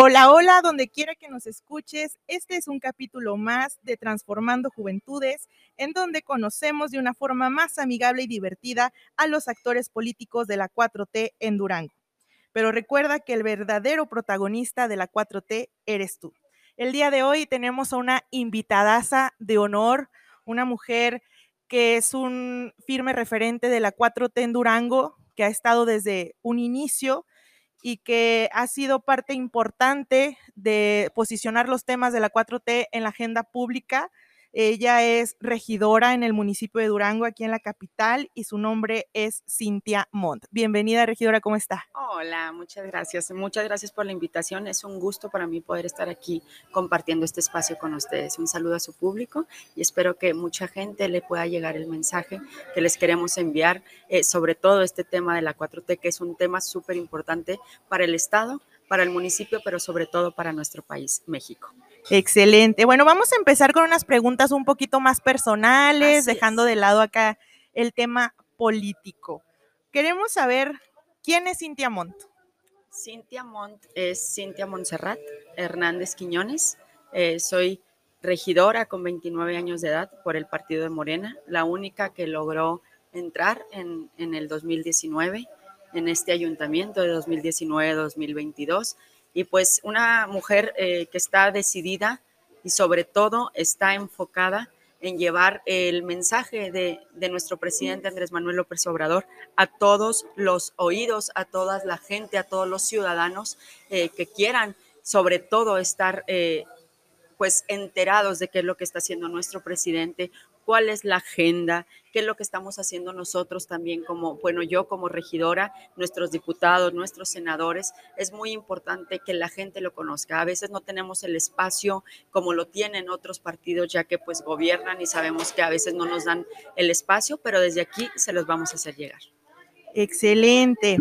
Hola, hola, donde quiera que nos escuches, este es un capítulo más de Transformando Juventudes, en donde conocemos de una forma más amigable y divertida a los actores políticos de la 4T en Durango. Pero recuerda que el verdadero protagonista de la 4T eres tú. El día de hoy tenemos a una invitadaza de honor, una mujer que es un firme referente de la 4T en Durango, que ha estado desde un inicio y que ha sido parte importante de posicionar los temas de la 4T en la agenda pública ella es regidora en el municipio de Durango, aquí en la capital, y su nombre es Cintia Montt. Bienvenida, regidora, ¿cómo está? Hola, muchas gracias. Muchas gracias por la invitación. Es un gusto para mí poder estar aquí compartiendo este espacio con ustedes. Un saludo a su público y espero que mucha gente le pueda llegar el mensaje que les queremos enviar eh, sobre todo este tema de la 4T, que es un tema súper importante para el Estado, para el municipio, pero sobre todo para nuestro país, México. Excelente. Bueno, vamos a empezar con unas preguntas un poquito más personales, dejando de lado acá el tema político. Queremos saber quién es Cintia Montt. Cintia Montt es Cintia Montserrat Hernández Quiñones. Eh, soy regidora con 29 años de edad por el partido de Morena, la única que logró entrar en, en el 2019 en este ayuntamiento de 2019-2022 y pues una mujer eh, que está decidida y sobre todo está enfocada en llevar el mensaje de, nuestro presidente Andrés Manuel López Obrador a todos los oídos, a toda la gente, a todos los ciudadanos eh, que quieran sobre todo estar eh, pues enterados de qué es lo que está haciendo nuestro presidente, cuál es la agenda, qué es lo que estamos haciendo nosotros también como, bueno, yo como regidora, nuestros diputados, nuestros senadores, es muy importante que la gente lo conozca. A veces no tenemos el espacio como lo tienen otros partidos, ya que pues gobiernan y sabemos que a veces no nos dan el espacio, pero desde aquí se los vamos a hacer llegar. Excelente.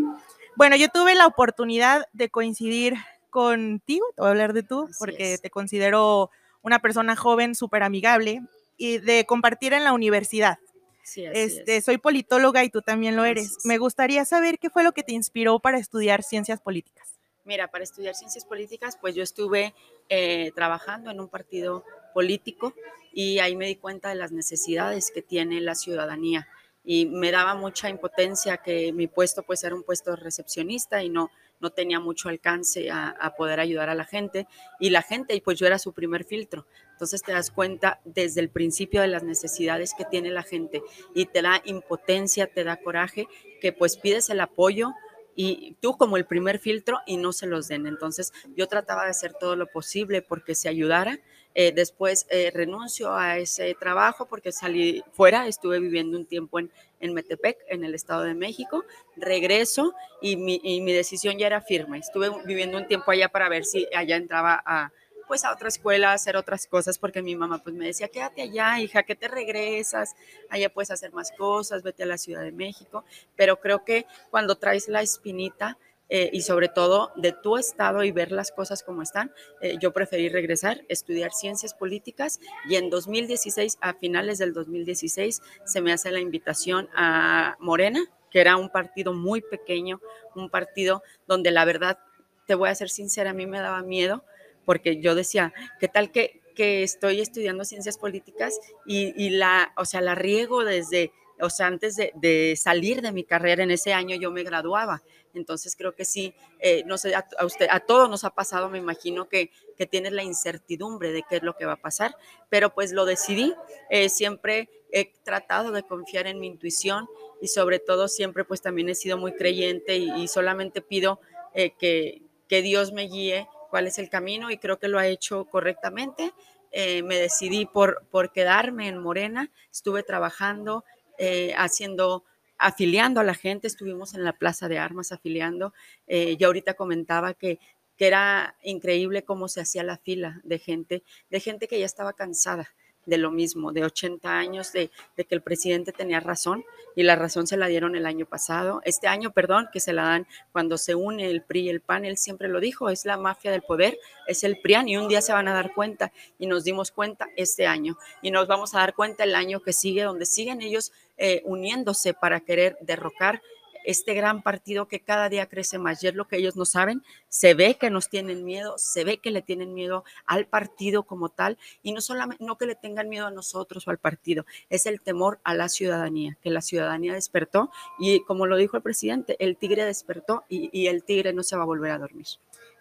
Bueno, yo tuve la oportunidad de coincidir contigo, te voy a hablar de tú, porque te considero una persona joven, súper amigable, y de compartir en la universidad. Sí, este, Soy politóloga y tú también lo eres. Me gustaría saber qué fue lo que te inspiró para estudiar ciencias políticas. Mira, para estudiar ciencias políticas, pues yo estuve eh, trabajando en un partido político y ahí me di cuenta de las necesidades que tiene la ciudadanía y me daba mucha impotencia que mi puesto pues era un puesto de recepcionista y no, no tenía mucho alcance a, poder ayudar a la gente y la gente, y pues yo era su primer filtro. Entonces te das cuenta desde el principio de las necesidades que tiene la gente y te da impotencia, te da coraje, que pues pides el apoyo y tú como el primer filtro y no se los den. Entonces yo trataba de hacer todo lo posible porque se ayudara. Eh, después eh, renuncio a ese trabajo porque salí fuera, estuve viviendo un tiempo en, en Metepec, en el Estado de México. Regreso y mi, y mi decisión ya era firme. Estuve viviendo un tiempo allá para ver si allá entraba a pues a otra escuela, a hacer otras cosas, porque mi mamá pues me decía, quédate allá, hija, que te regresas, allá puedes hacer más cosas, vete a la Ciudad de México, pero creo que cuando traes la espinita eh, y sobre todo de tu estado y ver las cosas como están, eh, yo preferí regresar, estudiar ciencias políticas y en 2016, a finales del 2016, se me hace la invitación a Morena, que era un partido muy pequeño, un partido donde la verdad, te voy a ser sincera, a mí me daba miedo porque yo decía, ¿qué tal que, que estoy estudiando ciencias políticas y, la, o sea, la riego desde, o sea, antes de, salir de mi carrera en ese año yo me graduaba. Entonces creo que sí, eh, no sé, a, usted, a todos nos ha pasado, me imagino que, que tienes la incertidumbre de qué es lo que va a pasar, pero pues lo decidí. Eh, siempre he tratado de confiar en mi intuición y sobre todo siempre pues también he sido muy creyente y, solamente pido eh, que, que Dios me guíe cuál es el camino y creo que lo ha hecho correctamente. Eh, me decidí por, por quedarme en Morena, estuve trabajando, eh, haciendo, afiliando a la gente, estuvimos en la Plaza de Armas afiliando. Eh, yo ahorita comentaba que, que era increíble cómo se hacía la fila de gente, de gente que ya estaba cansada, de lo mismo, de 80 años, de, que el presidente tenía razón y la razón se la dieron el año pasado, este año, perdón, que se la dan cuando se une el PRI y el PAN, él siempre lo dijo, es la mafia del poder, es el PRIAN y un día se van a dar cuenta y nos dimos cuenta este año y nos vamos a dar cuenta el año que sigue, donde siguen ellos eh, uniéndose para querer derrocar este gran partido que cada día crece más. Y es lo que ellos no saben, se ve que nos tienen miedo, se ve que le tienen miedo al partido como tal, y no solamente, no que le tengan miedo a nosotros o al partido, es el temor a la ciudadanía, que la ciudadanía despertó, y como lo dijo el presidente, el tigre despertó y, y el tigre no se va a volver a dormir.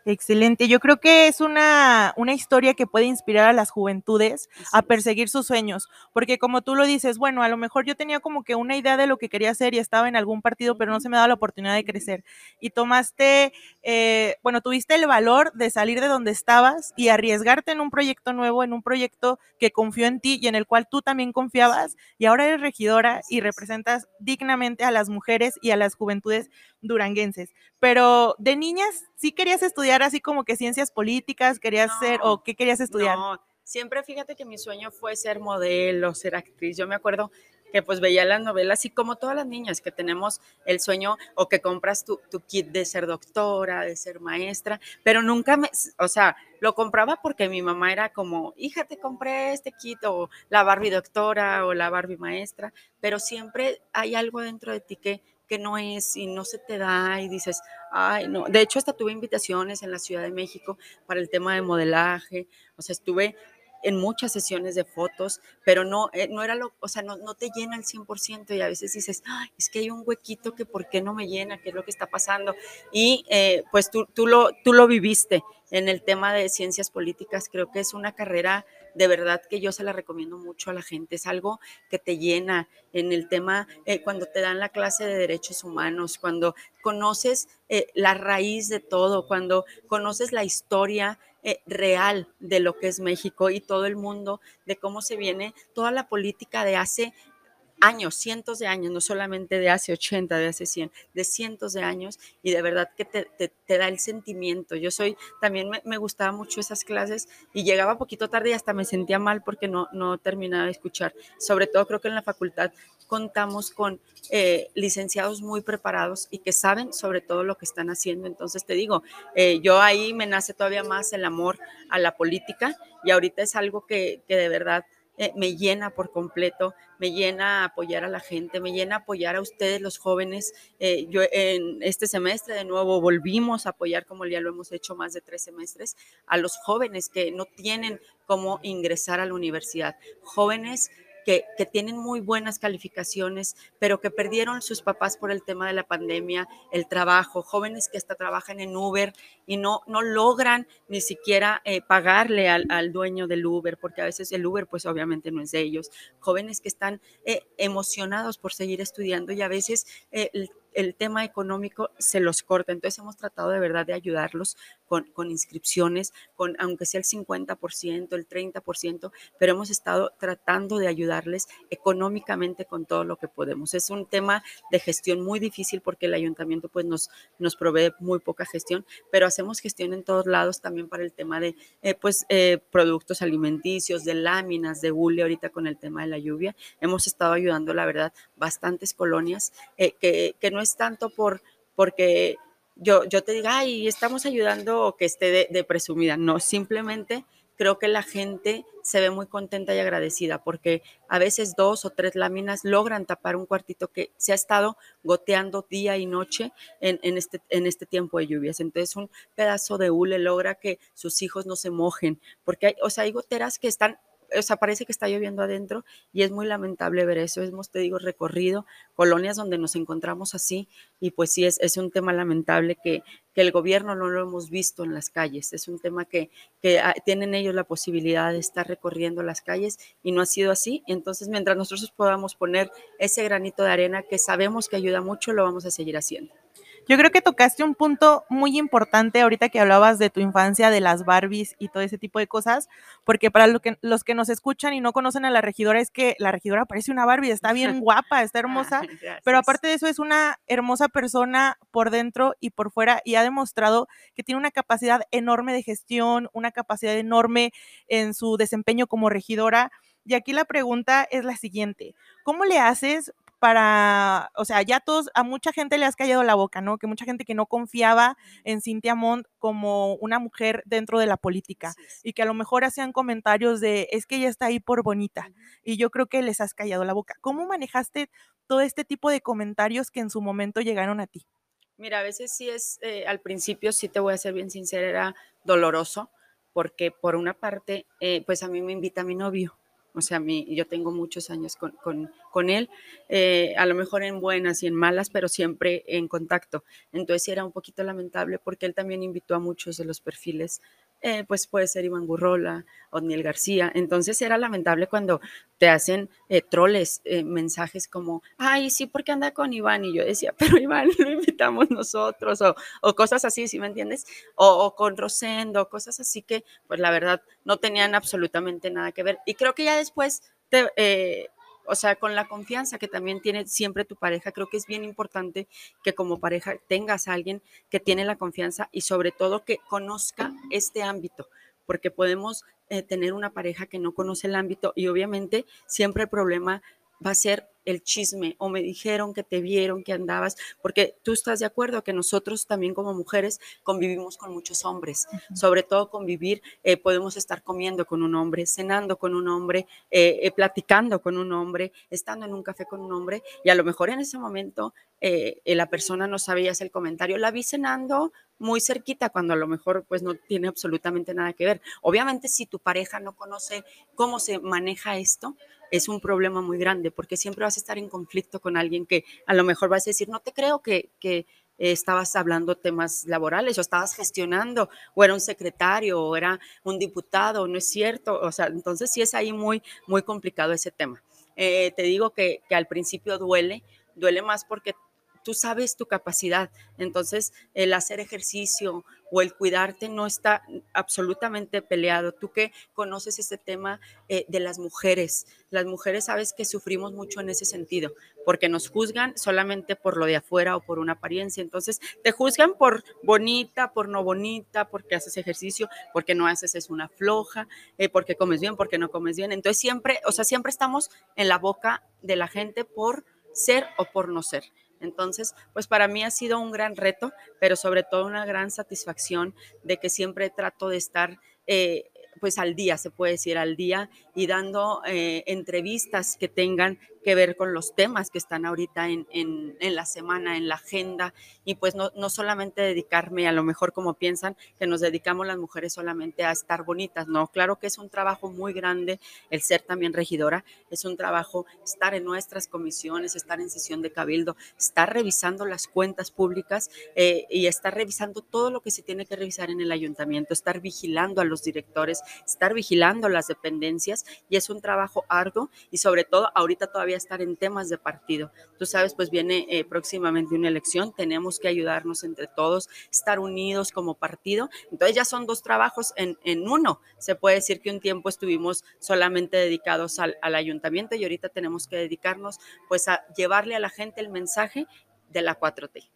Excelente. Yo creo que es una, una, historia que puede inspirar a las juventudes a perseguir sus sueños, porque como tú lo dices, bueno, a lo mejor yo tenía como que una idea de lo que quería hacer y estaba en algún partido, pero no se me daba la oportunidad de crecer. Y tomaste, eh, bueno, tuviste el valor de salir de donde estabas y arriesgarte en un proyecto nuevo, en un proyecto que confió en ti y en el cual tú también confiabas, y ahora eres regidora y representas dignamente a las mujeres y a las juventudes duranguenses. Pero de niñas, ¿sí querías estudiar así como que ciencias políticas? ¿Querías ser o qué querías estudiar? No, siempre fíjate que mi sueño fue ser modelo, ser actriz. Yo me acuerdo que pues veía las novelas y como todas las niñas que tenemos el sueño o que compras tu, tu, kit de ser doctora, de ser maestra, pero nunca me, o sea, lo compraba porque mi mamá era como, hija, te compré este kit o la Barbie doctora o la Barbie maestra, pero siempre hay algo dentro de ti que que no es y no se te da y dices, ay, no. De hecho, hasta tuve invitaciones en la Ciudad de México para el tema de modelaje, o sea, estuve en muchas sesiones de fotos, pero no, eh, no era lo, o sea, no, no te llena el 100% y a veces dices, es que hay un huequito que por qué no me llena, qué es lo que está pasando. Y eh, pues tú, tú, lo, tú lo viviste en el tema de ciencias políticas, creo que es una carrera de verdad que yo se la recomiendo mucho a la gente. Es algo que te llena en el tema, eh, cuando te dan la clase de derechos humanos, cuando conoces eh, la raíz de todo, cuando conoces la historia eh, real de lo que es México y todo el mundo, de cómo se viene toda la política de hace años, cientos de años, no solamente de hace 80, de hace 100, de cientos de años y de verdad que te, da el sentimiento. Yo soy, también me, me, gustaba mucho esas clases y llegaba poquito tarde y hasta me sentía mal porque no, no terminaba de escuchar. Sobre todo creo que en la facultad contamos con eh, licenciados muy preparados y que saben sobre todo lo que están haciendo. Entonces te digo, eh, yo ahí me nace todavía más el amor a la política y ahorita es algo que, que de verdad eh, me llena por completo, me llena apoyar a la gente, me llena apoyar a ustedes los jóvenes. Eh, yo en este semestre de nuevo volvimos a apoyar, como ya lo hemos hecho más de tres semestres, a los jóvenes que no tienen cómo ingresar a la universidad, jóvenes que, tienen muy buenas calificaciones, pero que perdieron sus papás por el tema de la pandemia, el trabajo, jóvenes que hasta trabajan en Uber y no, no logran ni siquiera eh, pagarle al, al, dueño del Uber, porque a veces el Uber pues obviamente no es de ellos, jóvenes que están eh, emocionados por seguir estudiando y a veces eh, el el tema económico se los corta. Entonces hemos tratado de verdad de ayudarlos con, con inscripciones, con aunque sea el 50%, el 30%, pero hemos estado tratando de ayudarles económicamente con todo lo que podemos. Es un tema de gestión muy difícil porque el ayuntamiento pues nos, nos provee muy poca gestión, pero hacemos gestión en todos lados también para el tema de eh, pues eh, productos alimenticios, de láminas, de hule ahorita con el tema de la lluvia. Hemos estado ayudando, la verdad, bastantes colonias eh, que, que no es tanto por porque yo, yo te diga, ay, estamos ayudando o que esté de, presumida. No, simplemente creo que la gente se ve muy contenta y agradecida porque a veces dos o tres láminas logran tapar un cuartito que se ha estado goteando día y noche en, en, este, en este tiempo de lluvias. Entonces un pedazo de hule logra que sus hijos no se mojen porque hay, o sea, hay goteras que están o sea, parece que está lloviendo adentro y es muy lamentable ver eso. Hemos, te digo, recorrido colonias donde nos encontramos así y pues sí, es, es un tema lamentable que, que, el gobierno no lo hemos visto en las calles. Es un tema que, que ah, tienen ellos la posibilidad de estar recorriendo las calles y no ha sido así. Entonces, mientras nosotros podamos poner ese granito de arena que sabemos que ayuda mucho, lo vamos a seguir haciendo. Yo creo que tocaste un punto muy importante ahorita que hablabas de tu infancia, de las Barbies y todo ese tipo de cosas, porque para lo que, los que nos escuchan y no conocen a la regidora es que la regidora parece una Barbie, está bien guapa, está hermosa, pero aparte de eso es una hermosa persona por dentro y por fuera y ha demostrado que tiene una capacidad enorme de gestión, una capacidad enorme en su desempeño como regidora. Y aquí la pregunta es la siguiente, ¿cómo le haces para, o sea, ya todos, a mucha gente le has callado la boca, ¿no? Que mucha gente que no confiaba en Cintia Mont como una mujer dentro de la política y que a lo mejor hacían comentarios de, es que ella está ahí por bonita y yo creo que les has callado la boca. ¿Cómo manejaste todo este tipo de comentarios que en su momento llegaron a ti? Mira, a veces sí es, eh, al principio, sí te voy a ser bien sincera, era doloroso, porque por una parte, eh, pues a mí me invita mi novio, o sea, mi, yo tengo muchos años con, con, con él, eh, a lo mejor en buenas y en malas, pero siempre en contacto. Entonces era un poquito lamentable porque él también invitó a muchos de los perfiles eh, pues puede ser Iván Gurrola, Odniel García. Entonces era lamentable cuando te hacen eh, troles, eh, mensajes como, ay, sí, porque anda con Iván? Y yo decía, pero Iván lo invitamos nosotros, o, cosas así, ¿sí me entiendes? O, con Rosendo, cosas así que, pues la verdad, no tenían absolutamente nada que ver. Y creo que ya después te, o sea, con la confianza que también tiene siempre tu pareja, creo que es bien importante que como pareja tengas a alguien que tiene la confianza y sobre todo que conozca este ámbito, porque podemos eh, tener una pareja que no conoce el ámbito y obviamente siempre el problema va a ser el chisme o me dijeron que te vieron, que andabas, porque tú estás de acuerdo que nosotros también como mujeres convivimos con muchos hombres, sobre todo convivir, eh, podemos estar comiendo con un hombre, cenando con un hombre, eh, eh, platicando con un hombre, estando en un café con un hombre y a lo mejor en ese momento la persona no sabía hacer el comentario, la vi cenando muy cerquita cuando a lo mejor pues no tiene absolutamente nada que ver. Obviamente si tu pareja no conoce cómo se maneja esto, es un problema muy grande porque siempre vas a estar en conflicto con alguien que a lo mejor vas a decir, no te creo que, que estabas hablando temas laborales o estabas gestionando o era un secretario o era un diputado, no es cierto. O sea, entonces sí es ahí muy, muy complicado ese tema. Eh, te digo que, que al principio duele, duele más porque tú sabes tu capacidad. Entonces, el hacer ejercicio o el cuidarte no está absolutamente peleado. Tú que conoces este tema eh, de las mujeres, las mujeres sabes que sufrimos mucho en ese sentido, porque nos juzgan solamente por lo de afuera o por una apariencia. Entonces, te juzgan por bonita, por no bonita, porque haces ejercicio, porque no haces es una floja, eh, porque comes bien, porque no comes bien. Entonces, siempre, o sea, siempre estamos en la boca de la gente por ser o por no ser. Entonces, pues para mí ha sido un gran reto, pero sobre todo una gran satisfacción de que siempre trato de estar eh, pues al día, se puede decir al día, y dando eh, entrevistas que tengan que ver con los temas que están ahorita en, en, la semana, en la agenda, y pues no, no, solamente dedicarme a lo mejor como piensan que nos dedicamos las mujeres solamente a estar bonitas, no, claro que es un trabajo muy grande el ser también regidora, es un trabajo estar en nuestras comisiones, estar en sesión de cabildo, estar revisando las cuentas públicas eh, y estar revisando todo lo que se tiene que revisar en el ayuntamiento, estar vigilando a los directores, estar vigilando las dependencias y es un trabajo arduo y sobre todo ahorita todavía estar en temas de partido. Tú sabes, pues viene eh, próximamente una elección, tenemos que ayudarnos entre todos, estar unidos como partido. Entonces ya son dos trabajos en, en uno. Se puede decir que un tiempo estuvimos solamente dedicados al, al ayuntamiento y ahorita tenemos que dedicarnos pues a llevarle a la gente el mensaje de la 4T.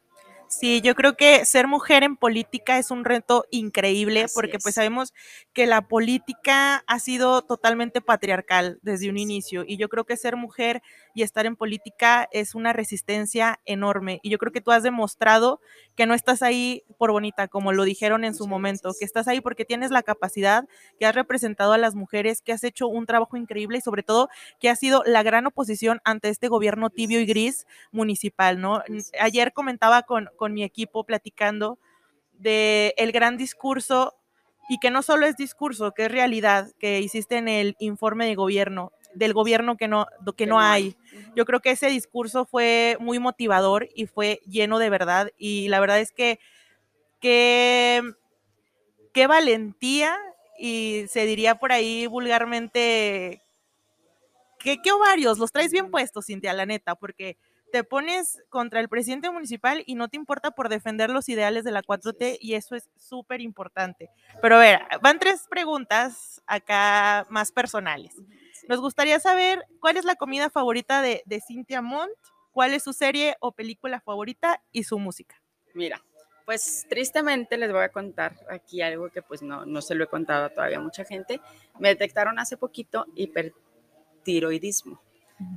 Sí, yo creo que ser mujer en política es un reto increíble Así porque es. pues sabemos que la política ha sido totalmente patriarcal desde un inicio y yo creo que ser mujer y estar en política es una resistencia enorme y yo creo que tú has demostrado que no estás ahí por bonita como lo dijeron en su momento, que estás ahí porque tienes la capacidad, que has representado a las mujeres, que has hecho un trabajo increíble y sobre todo que has sido la gran oposición ante este gobierno tibio y gris municipal, ¿no? Ayer comentaba con con mi equipo platicando de el gran discurso y que no solo es discurso, que es realidad que hiciste en el informe de gobierno, del gobierno que no, que no hay. Yo creo que ese discurso fue muy motivador y fue lleno de verdad y la verdad es que qué que valentía y se diría por ahí vulgarmente que qué ovarios, los traes bien puestos, Cintia, la neta, porque te pones contra el presidente municipal y no te importa por defender los ideales de la 4T y eso es súper importante. Pero a ver, van tres preguntas acá más personales. Nos gustaría saber cuál es la comida favorita de, de Cintia Montt, cuál es su serie o película favorita y su música. Mira, pues tristemente les voy a contar aquí algo que pues no, no se lo he contado todavía a mucha gente. Me detectaron hace poquito hipertiroidismo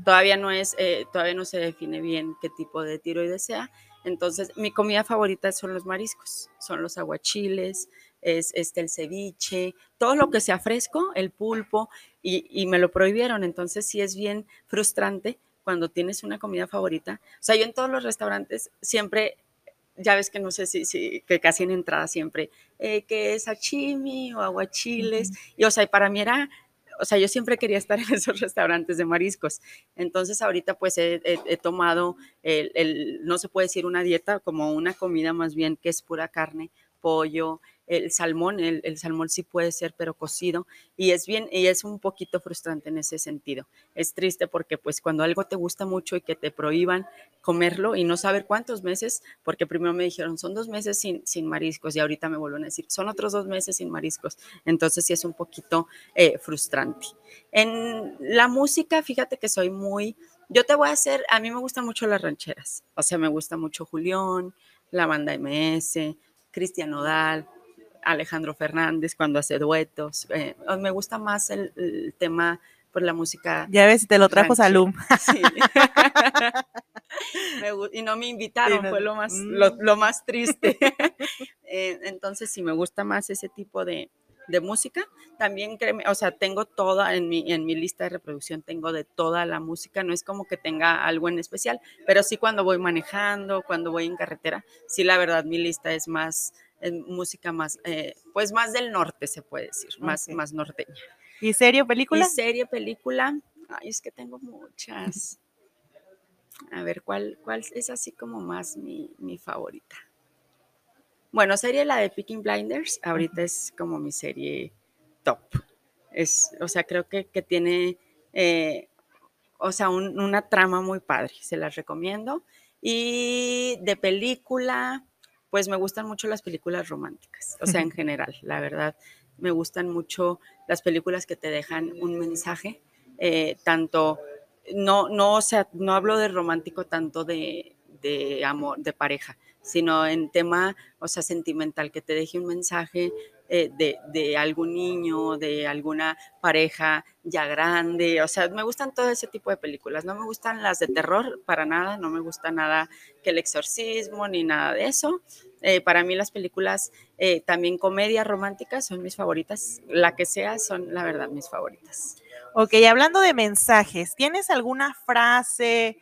Todavía no es, eh, todavía no se define bien qué tipo de tiroides sea. Entonces, mi comida favorita son los mariscos, son los aguachiles, es este, el ceviche, todo lo que sea fresco, el pulpo, y, y me lo prohibieron. Entonces, sí es bien frustrante cuando tienes una comida favorita. O sea, yo en todos los restaurantes siempre, ya ves que no sé si, si que casi en entrada siempre, eh, que es sashimi o aguachiles. Y o sea, para mí era o sea, yo siempre quería estar en esos restaurantes de mariscos. Entonces ahorita pues he, tomado el, no se puede decir una dieta, como una comida más bien que es pura carne, pollo, el salmón, el, salmón sí puede ser, pero cocido, y es bien, y es un poquito frustrante en ese sentido. Es triste porque pues cuando algo te gusta mucho y que te prohíban comerlo y no saber cuántos meses, porque primero me dijeron, son dos meses sin, sin mariscos, y ahorita me vuelven a decir, son otros dos meses sin mariscos, entonces sí es un poquito eh, frustrante. En la música, fíjate que soy muy, yo te voy a hacer, a mí me gustan mucho las rancheras, o sea, me gusta mucho Julián, la banda MS, Cristian Nodal, Alejandro Fernández cuando hace duetos. Eh, me gusta más el, tema por la música. Ya ves, te lo trajo Salum. Sí. y no me invitaron, fue lo más, mm. lo, más triste. Eh, entonces, sí, me gusta más ese tipo de, de música. También, créeme, o sea, tengo toda en mi, en mi lista de reproducción, tengo de toda la música, no es como que tenga algo en especial, pero sí cuando voy manejando, cuando voy en carretera, sí, la verdad, mi lista es más música más, eh, pues más del norte, se puede decir, más, más norteña. ¿Y serie película? Y serie película, ay, es que tengo muchas. A ver, ¿cuál, cuál es así como más mi, favorita? Bueno, serie la de Picking Blinders, ahorita es como mi serie top. Es, o sea, creo que, tiene, eh, o sea, una trama muy padre, se las recomiendo. Y de película, pues me gustan mucho las películas románticas, o sea, en general, la verdad, me gustan mucho las películas que te dejan un mensaje, eh, tanto, no, no, o sea, no hablo de romántico tanto de, de amor, de pareja, sino en tema, o sea, sentimental, que te deje un mensaje eh, de, algún niño, de alguna pareja ya grande, o sea, me gustan todo ese tipo de películas, no me gustan las de terror para nada, no me gusta nada que el exorcismo ni nada de eso. Eh, para mí las películas, eh, también comedias románticas son mis favoritas, la que sea son la verdad mis favoritas. Ok, hablando de mensajes, ¿tienes alguna frase?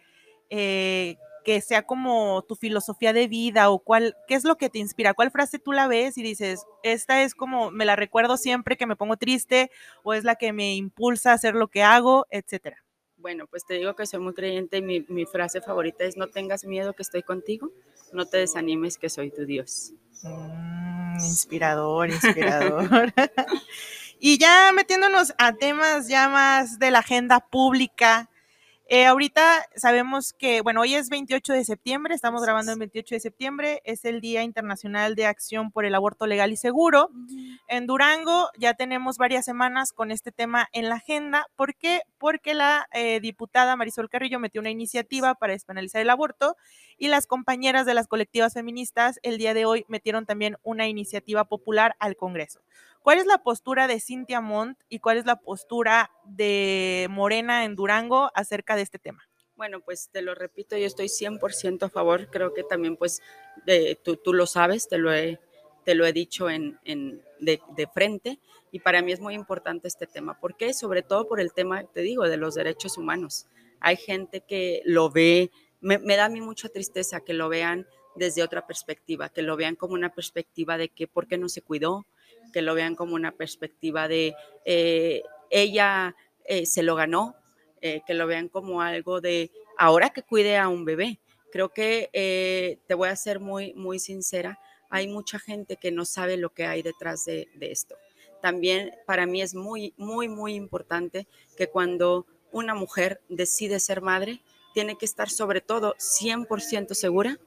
Que sea como tu filosofía de vida o cuál, qué es lo que te inspira, cuál frase tú la ves y dices, esta es como, me la recuerdo siempre que me pongo triste o es la que me impulsa a hacer lo que hago, etcétera. Bueno, pues te digo que soy muy creyente y mi, frase favorita es, no tengas miedo que estoy contigo, no te desanimes que soy tu Dios. Mm, inspirador, inspirador. y ya metiéndonos a temas ya más de la agenda pública, eh, ahorita sabemos que, bueno, hoy es 28 de septiembre, estamos grabando el 28 de septiembre, es el Día Internacional de Acción por el Aborto Legal y Seguro. En Durango ya tenemos varias semanas con este tema en la agenda. ¿Por qué? Porque la eh, diputada Marisol Carrillo metió una iniciativa para despenalizar el aborto y las compañeras de las colectivas feministas el día de hoy metieron también una iniciativa popular al Congreso. ¿Cuál es la postura de Cintia Montt y cuál es la postura de Morena en Durango acerca de este tema? Bueno, pues te lo repito, yo estoy 100% a favor. Creo que también, pues, tú, tú, lo sabes, te lo he, te lo he dicho en, en de, de, frente. Y para mí es muy importante este tema. ¿Por qué? Sobre todo por el tema, te digo, de los derechos humanos. Hay gente que lo ve, me, me da a mí mucha tristeza que lo vean desde otra perspectiva, que lo vean como una perspectiva de que por qué no se cuidó, que lo vean como una perspectiva de eh, ella eh, se lo ganó, eh, que lo vean como algo de ahora que cuide a un bebé. Creo que te voy a ser muy, muy sincera, hay mucha gente que no sabe lo que hay detrás de, de esto. También para mí es muy, muy, muy importante que cuando una mujer decide ser madre, tiene que estar sobre todo 100% segura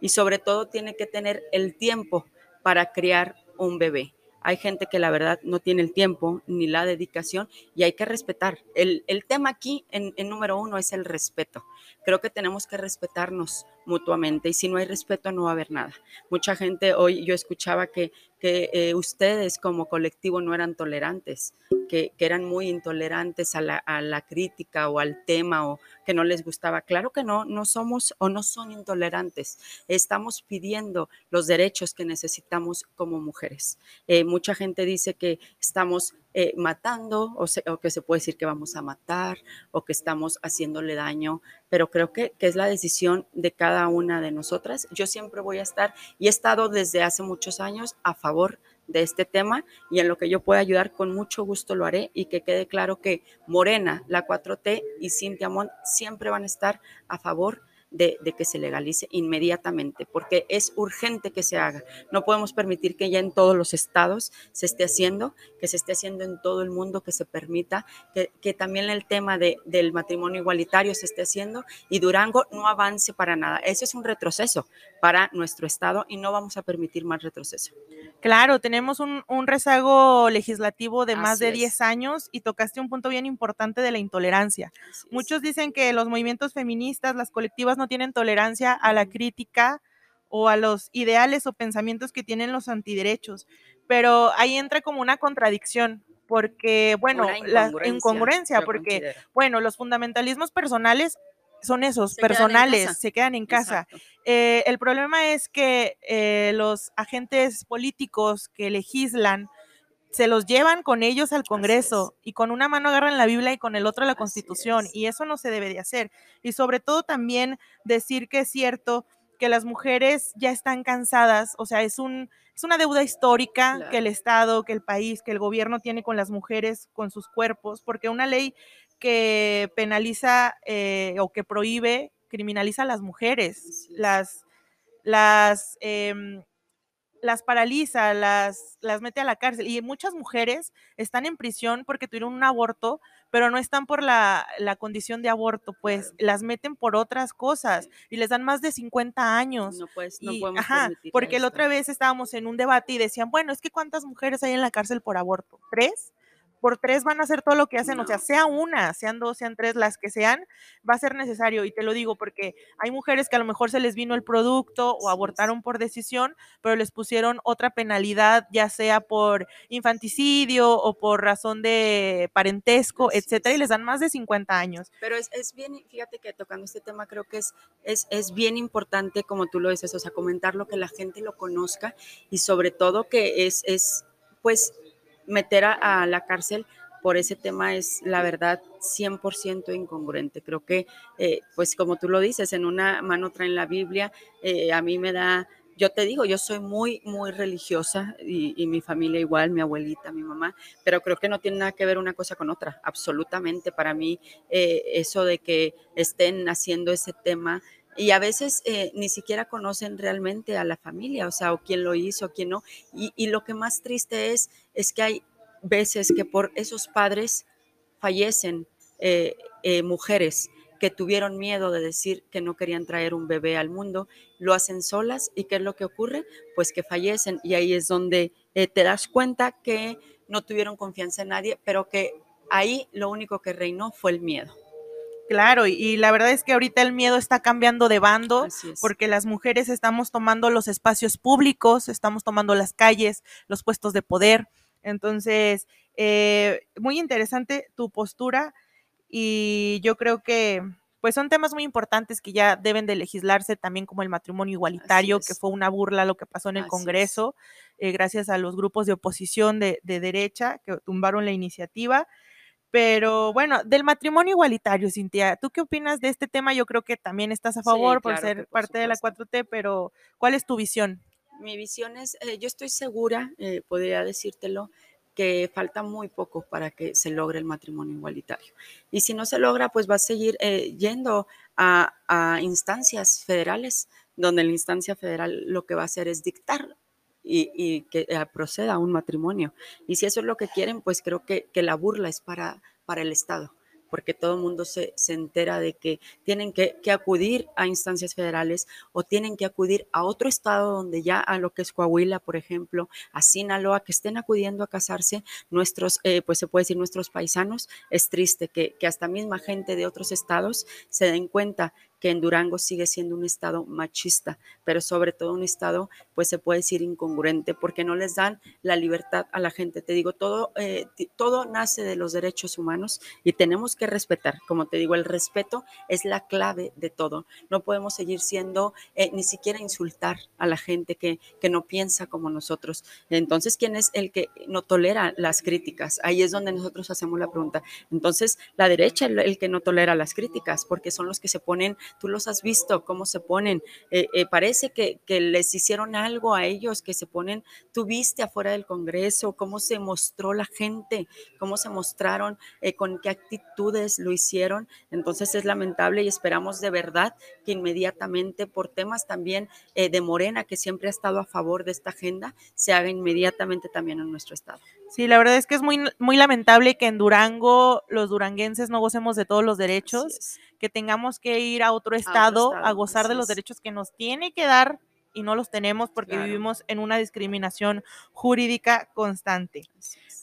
y sobre todo tiene que tener el tiempo para criar un bebé. Hay gente que la verdad no tiene el tiempo ni la dedicación y hay que respetar. El, tema aquí en, número uno es el respeto. Creo que tenemos que respetarnos mutuamente y si no hay respeto no va a haber nada. Mucha gente hoy yo escuchaba que, que eh, ustedes como colectivo no eran tolerantes, que, eran muy intolerantes a la, a la, crítica o al tema o que no les gustaba. Claro que no, no somos o no son intolerantes. Estamos pidiendo los derechos que necesitamos como mujeres. Eh, mucha gente dice que estamos eh, matando o, que se puede decir que vamos a matar o que estamos haciéndole daño, pero creo que, que, es la decisión de cada una de nosotras. Yo siempre voy a estar y he estado desde hace muchos años a favor de este tema y en lo que yo pueda ayudar con mucho gusto lo haré y que quede claro que Morena, la 4T y Cintia Mont siempre van a estar a favor de, que se legalice inmediatamente, porque es urgente que se haga. No podemos permitir que ya en todos los estados se esté haciendo, que se esté haciendo en todo el mundo, que se permita, que, que también el tema de, del matrimonio igualitario se esté haciendo y Durango no avance para nada. Eso es un retroceso para nuestro estado y no vamos a permitir más retroceso. Claro, tenemos un, rezago legislativo de más de 10 años y tocaste un punto bien importante de la intolerancia. Muchos dicen que los movimientos feministas, las colectivas no tienen tolerancia a la crítica o a los ideales o pensamientos que tienen los antiderechos, pero ahí entra como una contradicción, porque, bueno, la incongruencia, porque, bueno, los fundamentalismos personales son esos, personales, se quedan en casa. Eh, el problema es que eh, los agentes políticos que legislan se los llevan con ellos al Congreso y con una mano agarran la Biblia y con el otro la Constitución y eso no se debe de hacer. Y sobre todo también decir que es cierto que las mujeres ya están cansadas, o sea, es un es una deuda histórica que el Estado, que el país, que el gobierno tiene con las mujeres, con sus cuerpos, porque una ley que penaliza eh, o que prohíbe, criminaliza a las mujeres, las, las, em, las paraliza, las, las mete a la cárcel. Y muchas mujeres están en prisión porque tuvieron un aborto, pero no están por la, condición de aborto, pues las meten por otras cosas y les dan más de 50 años. No, pues, no podemos ajá, porque la otra vez estábamos en un debate y decían, bueno, es que ¿cuántas mujeres hay en la cárcel por aborto? ¿Tres? Por tres van a hacer todo lo que hacen, o sea, sea una, sean dos, sean tres, las que sean, va a ser necesario. Y te lo digo porque hay mujeres que a lo mejor se les vino el producto o abortaron por decisión, pero les pusieron otra penalidad, ya sea por infanticidio o por razón de parentesco, etcétera, y les dan más de 50 años. Pero es, es, bien, fíjate que tocando este tema creo que es, es, es bien importante, como tú lo dices, o sea, comentarlo, que la gente lo conozca y sobre todo que es, es pues meter a, la cárcel por ese tema es, la verdad, 100% incongruente. Creo que, eh, pues como tú lo dices, en una mano traen la Biblia, eh, a mí me da, yo te digo, yo soy muy, muy religiosa y, mi familia igual, mi abuelita, mi mamá, pero creo que no tiene nada que ver una cosa con otra, absolutamente. Para mí, eh, eso de que estén haciendo ese tema y a veces ni siquiera conocen realmente a la familia, o sea, o quién lo hizo, o quién no. Y, lo que más triste es, es que hay veces que por esos padres fallecen eh, eh, mujeres que tuvieron miedo de decir que no querían traer un bebé al mundo, lo hacen solas y ¿qué es lo que ocurre? Pues que fallecen y ahí es donde eh, te das cuenta que no tuvieron confianza en nadie, pero que ahí lo único que reinó fue el miedo. Claro, y, la verdad es que ahorita el miedo está cambiando de bando porque las mujeres estamos tomando los espacios públicos, estamos tomando las calles, los puestos de poder, entonces, eh, muy interesante tu postura y yo creo que pues son temas muy importantes que ya deben de legislarse también como el matrimonio igualitario, que fue una burla lo que pasó en el Congreso, eh, gracias a los grupos de oposición de, derecha que tumbaron la iniciativa. Pero bueno, del matrimonio igualitario, Cintia, ¿tú qué opinas de este tema? Yo creo que también estás a favor por ser parte de la 4T, pero ¿cuál es tu visión? mi visión es, eh, yo estoy segura, eh, podría decírtelo, que falta muy poco para que se logre el matrimonio igualitario. Y si no se logra, pues va a seguir eh, yendo a, instancias federales, donde la instancia federal lo que va a hacer es dictar y, que proceda a un matrimonio. Y si eso es lo que quieren, pues creo que, que la burla es para, para el Estado porque todo el mundo se, entera de que tienen que, acudir a instancias federales o tienen que acudir a otro estado donde ya a lo que es Coahuila, por ejemplo, a Sinaloa, que estén acudiendo a casarse nuestros, eh, pues se puede decir nuestros paisanos. Es triste que, que hasta misma gente de otros estados se den cuenta que en Durango sigue siendo un estado machista, pero sobre todo un estado, pues se puede decir incongruente, porque no les dan la libertad a la gente. Te digo, todo, eh, todo nace de los derechos humanos y tenemos que respetar. Como te digo, el respeto es la clave de todo. No podemos seguir siendo, eh, ni siquiera insultar a la gente que, que no piensa como nosotros. Entonces, ¿quién es el que no tolera las críticas? Ahí es donde nosotros hacemos la pregunta. Entonces, la derecha es el que no tolera las críticas, porque son los que se ponen tú los has visto, cómo se ponen. Eh, eh, parece que, les hicieron algo a ellos, que se ponen, tú viste afuera del Congreso, cómo se mostró la gente, cómo se mostraron, eh, con qué actitudes lo hicieron. Entonces es lamentable y esperamos de verdad que inmediatamente, por temas también de Morena, que siempre ha estado a favor de esta agenda, se haga inmediatamente también en nuestro estado. Sí, la verdad es que es muy, muy lamentable que en Durango los duranguenses no gocemos de todos los derechos, que tengamos que ir a otro estado a, gozar de los derechos que nos tiene que dar y no los tenemos porque vivimos en una discriminación jurídica constante.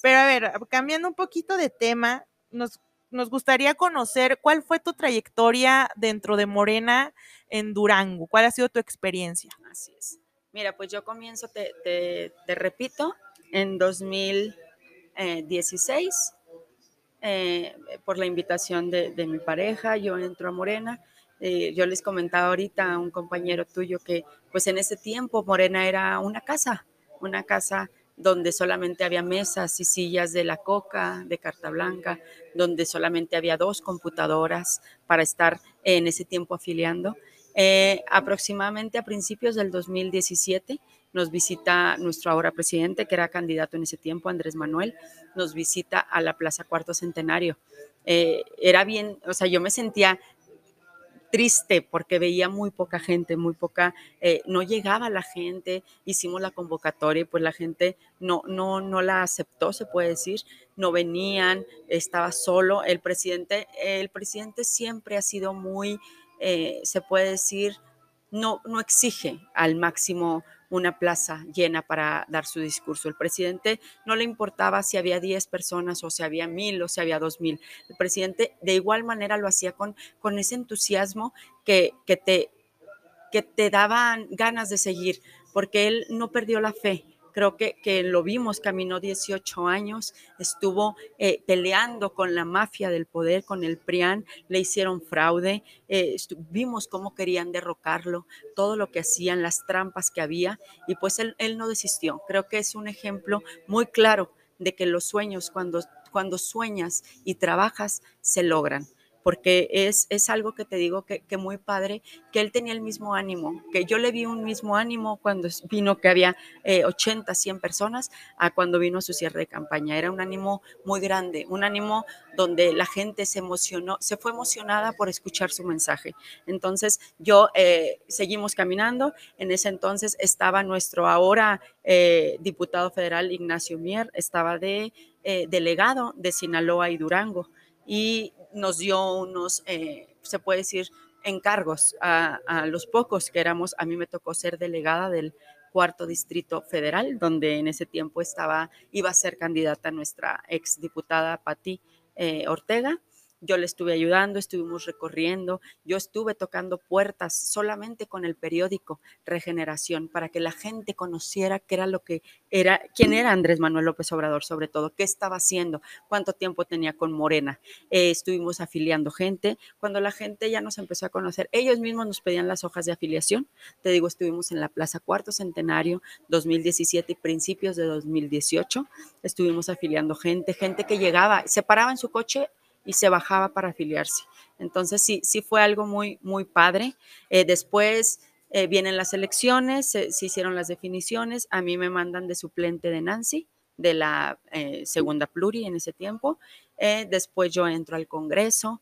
Pero a ver, cambiando un poquito de tema, nos, nos gustaría conocer cuál fue tu trayectoria dentro de Morena en Durango, cuál ha sido tu experiencia. Así es. Mira, pues yo comienzo, te, te repito, en 2016 eh, por la invitación de, mi pareja, yo entro a Morena. Eh, yo les comentaba ahorita a un compañero tuyo que pues en ese tiempo Morena era una casa, una casa donde solamente había mesas y sillas de la coca, de carta blanca, donde solamente había dos computadoras para estar en ese tiempo afiliando. Eh, aproximadamente a principios del 2017 nos visita nuestro ahora presidente, que era candidato en ese tiempo, Andrés Manuel, nos visita a la Plaza Cuarto Centenario. Eh, era bien, o sea, yo me sentía triste porque veía muy poca gente, muy poca, eh, no llegaba la gente, hicimos la convocatoria y pues la gente no, no, no la aceptó, se puede decir, no venían, estaba solo. El presidente, el presidente siempre ha sido muy, eh, se puede decir, no, no exige al máximo una plaza llena para dar su discurso. El presidente no le importaba si había 10 personas o si había mil o si había dos mil. El presidente de igual manera lo hacía con, con ese entusiasmo que, que, te, que te daban ganas de seguir, porque él no perdió la fe creo que, que lo vimos, caminó 18 años, estuvo eh, peleando con la mafia del poder, con el PRIAN, le hicieron fraude, eh, vimos cómo querían derrocarlo, todo lo que hacían, las trampas que había, y pues él, él no desistió. Creo que es un ejemplo muy claro de que los sueños, cuando, cuando sueñas y trabajas, se logran porque es, es algo que te digo que, muy padre, que él tenía el mismo ánimo, que yo le vi un mismo ánimo cuando vino que había 80, eh, 100 personas, a cuando vino a su cierre de campaña. Era un ánimo muy grande, un ánimo donde la gente se emocionó, se fue emocionada por escuchar su mensaje. Entonces yo eh, seguimos caminando, en ese entonces estaba nuestro ahora eh, diputado federal Ignacio Mier, estaba de delegado de Sinaloa y Durango y nos dio unos, eh, se puede decir, encargos a, los pocos que éramos. A mí me tocó ser delegada del cuarto distrito federal, donde en ese tiempo estaba, iba a ser candidata nuestra ex diputada Patti eh, Ortega yo le estuve ayudando, estuvimos recorriendo, yo estuve tocando puertas solamente con el periódico Regeneración para que la gente conociera qué era lo que era, quién era Andrés Manuel López Obrador, sobre todo, qué estaba haciendo, cuánto tiempo tenía con Morena. Eh, estuvimos afiliando gente. Cuando la gente ya nos empezó a conocer, ellos mismos nos pedían las hojas de afiliación. Te digo, estuvimos en la Plaza Cuarto Centenario 2017 y principios de 2018. Estuvimos afiliando gente, gente que llegaba, se paraba en su coche y se bajaba para afiliarse. Entonces sí, sí fue algo muy, muy padre. Eh, después eh, vienen las elecciones, se, hicieron las definiciones, a mí me mandan de suplente de Nancy, de la eh, segunda pluri en ese tiempo. después yo entro al Congreso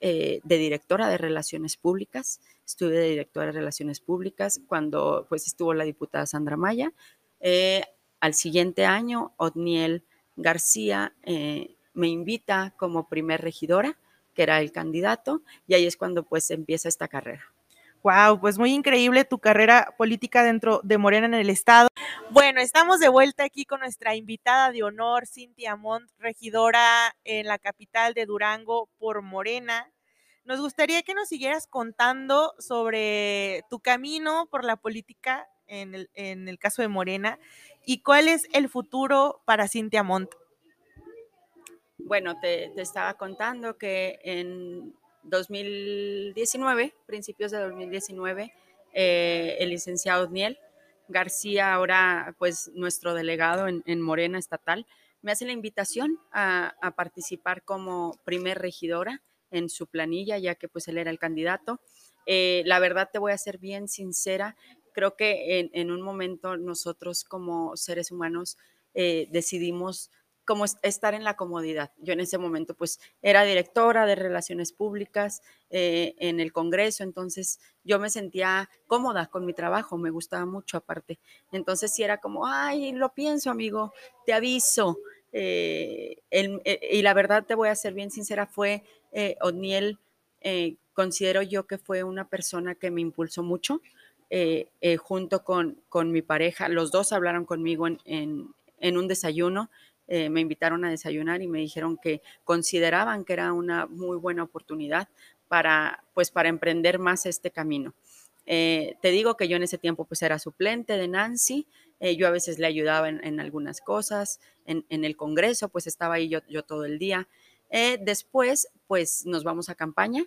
de directora de Relaciones Públicas, estuve de directora de Relaciones Públicas cuando pues estuvo la diputada Sandra Maya. al siguiente año, Otniel García me invita como primer regidora, que era el candidato, y ahí es cuando pues empieza esta carrera. Wow, pues muy increíble tu carrera política dentro de Morena en el estado. Bueno, estamos de vuelta aquí con nuestra invitada de honor, Cintia Montt, regidora en la capital de Durango por Morena. Nos gustaría que nos siguieras contando sobre tu camino por la política en el, en el caso de Morena y cuál es el futuro para Cintia Montt. Bueno, te, estaba contando que en 2019, principios de 2019, eh, el licenciado Niel García, ahora pues nuestro delegado en, Morena Estatal, me hace la invitación a, participar como primer regidora en su planilla, ya que pues él era el candidato. Eh, la verdad te voy a ser bien sincera, creo que en, un momento nosotros como seres humanos eh, decidimos como estar en la comodidad. Yo en ese momento pues era directora de relaciones públicas eh, en el Congreso, entonces yo me sentía cómoda con mi trabajo, me gustaba mucho aparte. Entonces sí era como, ay, lo pienso amigo, te aviso. Eh, eh, y la verdad te voy a ser bien sincera, fue O'Neill, considero yo que fue una persona que me impulsó mucho. junto con, con, mi pareja, los dos hablaron conmigo en, en un desayuno, eh, me invitaron a desayunar y me dijeron que consideraban que era una muy buena oportunidad para, pues, para emprender más este camino. Eh, te digo que yo en ese tiempo pues era suplente de Nancy, eh, yo a veces le ayudaba en, algunas cosas, en, el Congreso pues estaba ahí yo, yo todo el día. después pues nos vamos a campaña,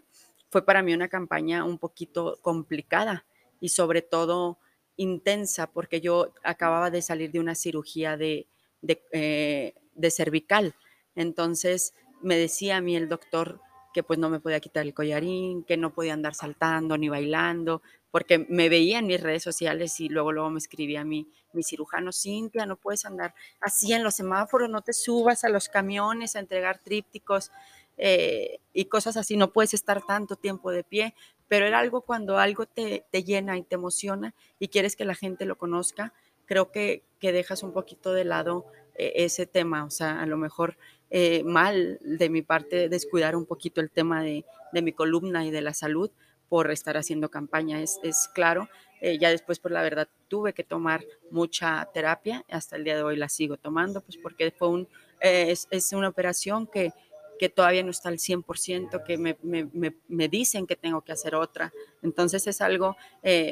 fue para mí una campaña un poquito complicada y sobre todo intensa porque yo acababa de salir de una cirugía de, eh, de, cervical. Entonces me decía a mí el doctor que pues no me podía quitar el collarín, que no podía andar saltando ni bailando, porque me veía en mis redes sociales y luego luego me escribía a mí, mi cirujano, Cintia, no puedes andar así en los semáforos, no te subas a los camiones a entregar trípticos eh, y cosas así, no puedes estar tanto tiempo de pie, pero era algo cuando algo te, te llena y te emociona y quieres que la gente lo conozca, creo que, que dejas un poquito de lado eh, ese tema, o sea, a lo mejor eh, mal de mi parte descuidar un poquito el tema de, de, mi columna y de la salud por estar haciendo campaña, es, es claro. Eh, ya después, por la verdad, tuve que tomar mucha terapia, hasta el día de hoy la sigo tomando, pues porque fue un, es, es, una operación que, que todavía no está al 100%, que me, me, me, dicen que tengo que hacer otra. Entonces es algo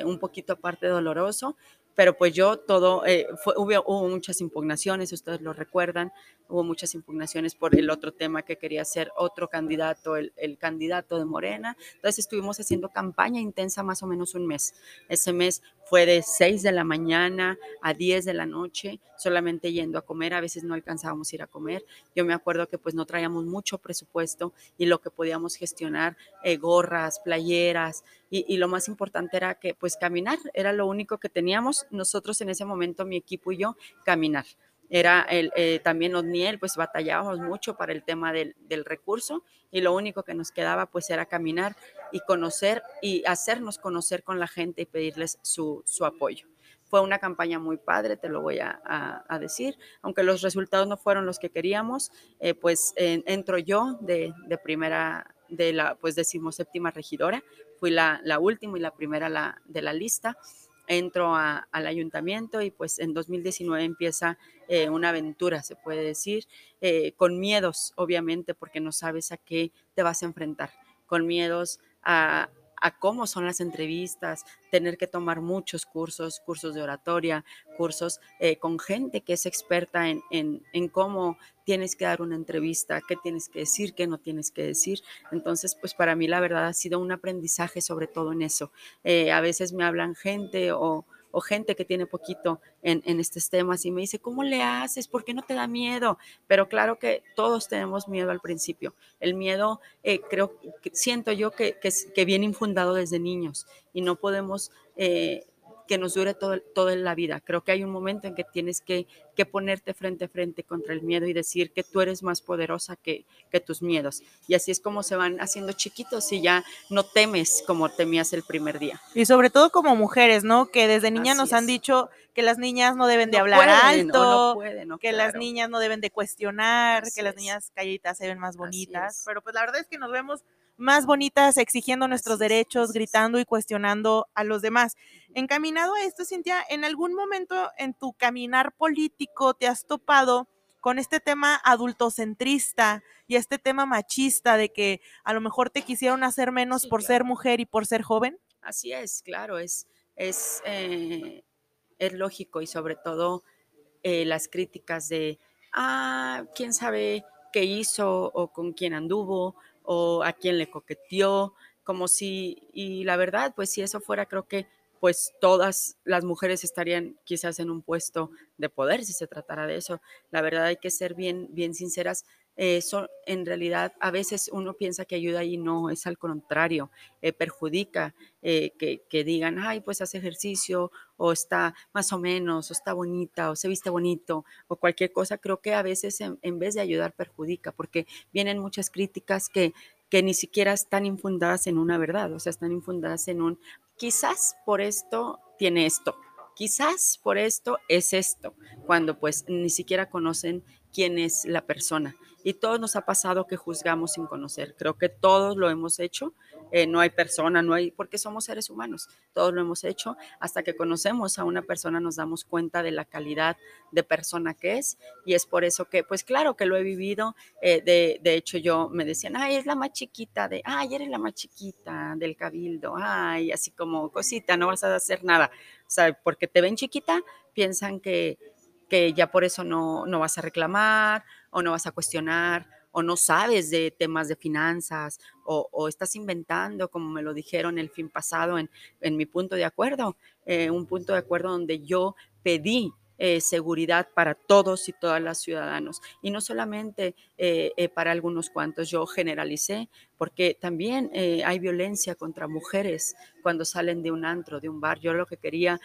un poquito aparte doloroso, pero pues yo todo, eh, hubo, muchas impugnaciones, ustedes lo recuerdan, hubo muchas impugnaciones por el otro tema que quería ser otro candidato, el, el, candidato de Morena. Entonces estuvimos haciendo campaña intensa más o menos un mes. Ese mes fue de 6 de la mañana a 10 de la noche, solamente yendo a comer, a veces no alcanzábamos a ir a comer. Yo me acuerdo que pues no traíamos mucho presupuesto y lo que podíamos gestionar, eh, gorras, playeras, y, lo más importante era que pues caminar, era lo único que teníamos nosotros en ese momento, mi equipo y yo, caminar era el, eh, también Odniel, pues batallábamos mucho para el tema del, del, recurso y lo único que nos quedaba pues era caminar y conocer y hacernos conocer con la gente y pedirles su, su apoyo. Fue una campaña muy padre, te lo voy a, a, decir, aunque los resultados no fueron los que queríamos, eh, pues entro yo de, de, primera, de la pues decimoséptima regidora, fui la, la última y la primera la, de la lista entro al ayuntamiento y pues en 2019 empieza eh, una aventura, se puede decir, eh, con miedos, obviamente, porque no sabes a qué te vas a enfrentar, con miedos a, a cómo son las entrevistas, tener que tomar muchos cursos, cursos de oratoria, cursos eh, con gente que es experta en, en, cómo tienes que dar una entrevista, qué tienes que decir, qué no tienes que decir. Entonces, pues para mí la verdad ha sido un aprendizaje sobre todo en eso. Eh, a veces me hablan gente o o gente que tiene poquito en, estos temas y me dice, ¿cómo le haces? ¿Por qué no te da miedo? Pero claro que todos tenemos miedo al principio. El miedo, eh, creo, siento yo que, que, viene infundado desde niños y no podemos eh, que nos dure todo, toda la vida. Creo que hay un momento en que tienes que, que, ponerte frente a frente contra el miedo y decir que tú eres más poderosa que, que, tus miedos. Y así es como se van haciendo chiquitos y ya no temes como temías el primer día. Y sobre todo como mujeres, ¿no? Que desde niña nos han dicho que las niñas no deben de hablar alto, que las niñas no deben de cuestionar, que las niñas callitas se ven más bonitas. Pero pues la verdad es que nos vemos más bonitas, exigiendo nuestros derechos, gritando y cuestionando a los demás. Encaminado a esto, Cintia, ¿en algún momento en tu caminar político te has topado con este tema adultocentrista y este tema machista de que a lo mejor te quisieron hacer menos por ser mujer y por ser joven? Así es, claro, es, es, eh, es lógico y sobre todo eh, las críticas de, ah, quién sabe qué hizo o con quién anduvo o a quién le coqueteó, como si, y la verdad, pues si eso fuera, creo que pues todas las mujeres estarían quizás en un puesto de poder si se tratara de eso. La verdad hay que ser bien, bien sinceras. Eso en realidad a veces uno piensa que ayuda y no, es al contrario, eh, perjudica eh, que, que, digan, ay, pues hace ejercicio o está más o menos, o está bonita, o se viste bonito, o cualquier cosa. Creo que a veces en, en vez de ayudar perjudica, porque vienen muchas críticas que, que ni siquiera están infundadas en una verdad, o sea, están infundadas en un, quizás por esto tiene esto, quizás por esto es esto, cuando pues ni siquiera conocen quién es la persona. Y todos nos ha pasado que juzgamos sin conocer. Creo que todos lo hemos hecho. Eh, no hay persona, no hay, porque somos seres humanos. Todos lo hemos hecho. Hasta que conocemos a una persona nos damos cuenta de la calidad de persona que es. Y es por eso que, pues claro que lo he vivido. Eh, de, de, hecho, yo me decían, ay, es la más chiquita de, ay, eres la más chiquita del cabildo. Ay, así como cosita, no vas a hacer nada. O sea, porque te ven chiquita, piensan que, que ya por eso no, no vas a reclamar o no vas a cuestionar o no sabes de temas de finanzas o, o, estás inventando, como me lo dijeron el fin pasado en, en mi punto de acuerdo, eh, un punto de acuerdo donde yo pedí eh, seguridad para todos y todas las ciudadanos. Y no solamente eh, eh, para algunos cuantos, yo generalicé, porque también eh, hay violencia contra mujeres cuando salen de un antro, de un bar. Yo lo que quería,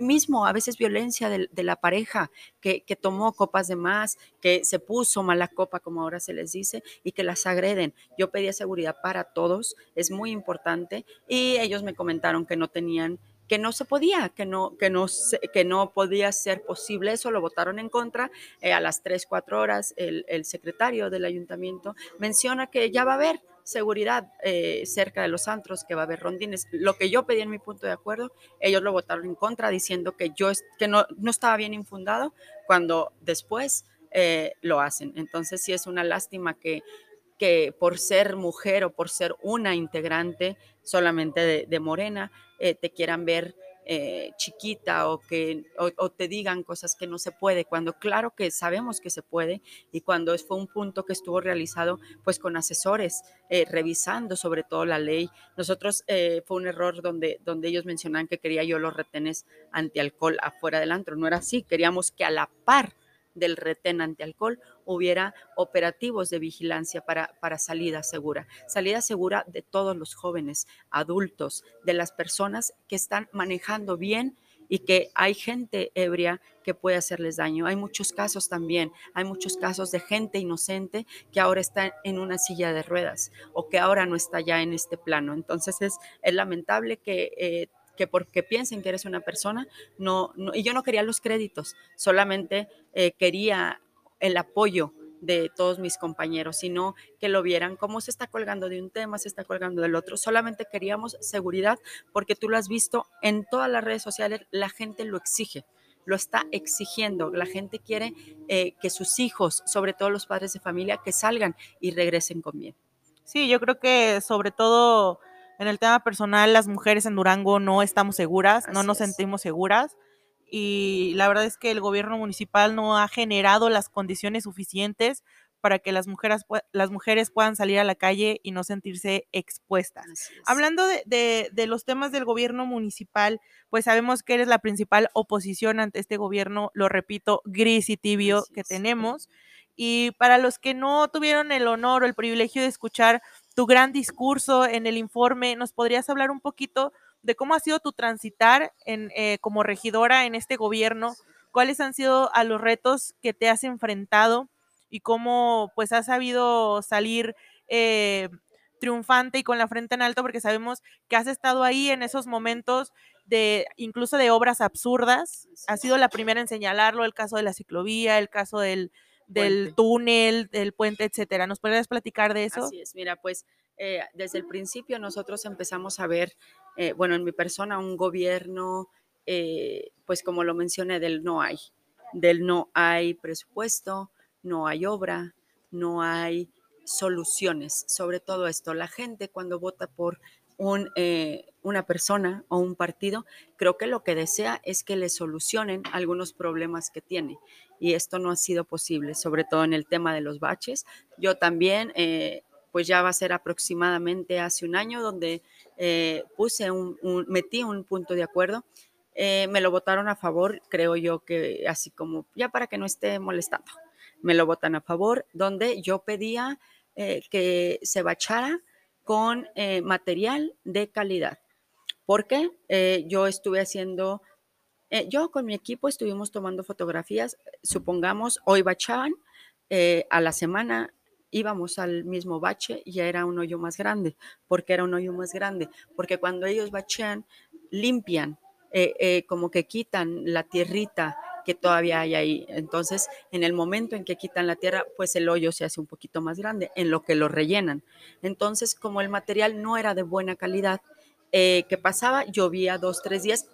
mismo a veces violencia de, la pareja que, que, tomó copas de más, que se puso mala copa, como ahora se les dice, y que las agreden. Yo pedía seguridad para todos, es muy importante, y ellos me comentaron que no tenían que no se podía, que no, que no, que no podía ser posible eso, lo votaron en contra. Eh, a las 3, 4 horas el, el, secretario del ayuntamiento menciona que ya va a haber seguridad eh, cerca de los antros, que va a haber rondines. Lo que yo pedí en mi punto de acuerdo, ellos lo votaron en contra diciendo que yo que no, no estaba bien infundado cuando después eh, lo hacen. Entonces sí es una lástima que que por ser mujer o por ser una integrante solamente de, de Morena, eh, te quieran ver eh, chiquita o que o, te digan cosas que no se puede, cuando claro que sabemos que se puede y cuando fue un punto que estuvo realizado pues con asesores eh, revisando sobre todo la ley. Nosotros fue un error donde, donde ellos mencionaban que quería yo los retenes antialcohol afuera del antro, no era así, queríamos que a la par del retén antialcohol hubiera operativos de vigilancia para, para salida segura. Salida segura de todos los jóvenes, adultos, de las personas que están manejando bien y que hay gente ebria que puede hacerles daño. Hay muchos casos también, hay muchos casos de gente inocente que ahora está en una silla de ruedas o que ahora no está ya en este plano. Entonces es, es lamentable que eh, que porque piensen que eres una persona, no, no y yo no quería los créditos, solamente eh, quería el apoyo de todos mis compañeros, sino que lo vieran cómo se está colgando de un tema, se está colgando del otro. Solamente queríamos seguridad porque tú lo has visto en todas las redes sociales, la gente lo exige, lo está exigiendo. La gente quiere eh, que sus hijos, sobre todo los padres de familia, que salgan y regresen con bien. Sí, yo creo que sobre todo en el tema personal, las mujeres en Durango no estamos seguras, Así no nos es. sentimos seguras y la verdad es que el gobierno municipal no ha generado las condiciones suficientes para que las mujeres, las mujeres puedan salir a la calle y no sentirse expuestas. Hablando de, de, de, los temas del gobierno municipal, pues sabemos que eres la principal oposición ante este gobierno, lo repito, gris y tibio Así que es. tenemos. Y para los que no tuvieron el honor o el privilegio de escuchar tu gran discurso en el informe. ¿Nos podrías hablar un poquito de cómo ha sido tu transitar en, eh, como regidora en este gobierno? ¿Cuáles han sido a los retos que te has enfrentado y cómo pues has sabido salir eh, triunfante y con la frente en alto? Porque sabemos que has estado ahí en esos momentos de incluso de obras absurdas. Has sido la primera en señalarlo, el caso de la ciclovía, el caso del, del túnel, del puente, etcétera. ¿Nos podrías platicar de eso? Así es, mira, pues eh, desde el principio nosotros empezamos a ver, eh, bueno, en mi persona, un gobierno, eh, pues como lo mencioné, del no hay, del no hay presupuesto, no hay obra, no hay soluciones sobre todo esto. La gente cuando vota por eh, una persona o un partido, creo que lo que desea es que le solucionen algunos problemas que tiene. Y esto no ha sido posible, sobre todo en el tema de los baches. Yo también, eh, pues ya va a ser aproximadamente hace un año donde eh, puse un, metí un punto de acuerdo. me lo votaron a favor, creo yo que así como ya para que no esté molestando, me lo votan a favor, donde yo pedía que se bachara con eh, material de calidad. Porque eh, yo estuve haciendo, eh, yo con mi equipo estuvimos tomando fotografías, supongamos, hoy bachaban, a la semana íbamos al mismo bache y ya era un hoyo más grande. porque era un hoyo más grande? Porque cuando ellos bachean, limpian, como que quitan la tierrita, que todavía hay ahí. Entonces, en el momento en que quitan la tierra, pues el hoyo se hace un poquito más grande, en lo que lo rellenan. Entonces, como el material no era de buena calidad, eh, ¿qué pasaba? Llovía dos, tres días,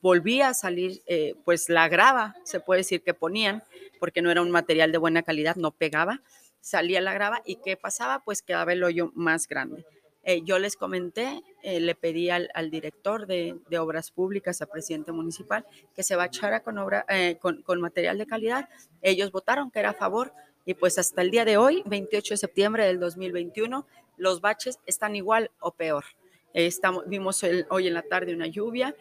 volvía a salir, eh, pues la grava, se puede decir que ponían, porque no era un material de buena calidad, no pegaba, salía la grava y ¿qué pasaba? Pues quedaba el hoyo más grande. Eh, yo les comenté, eh, le pedí al, director de, obras públicas, al presidente municipal, que se bachara con, obra, eh, con, material de calidad. Ellos votaron que era a favor y pues hasta el día de hoy, 28 de septiembre del 2021, los baches están igual o peor. Estamos, vimos hoy en la tarde una lluvia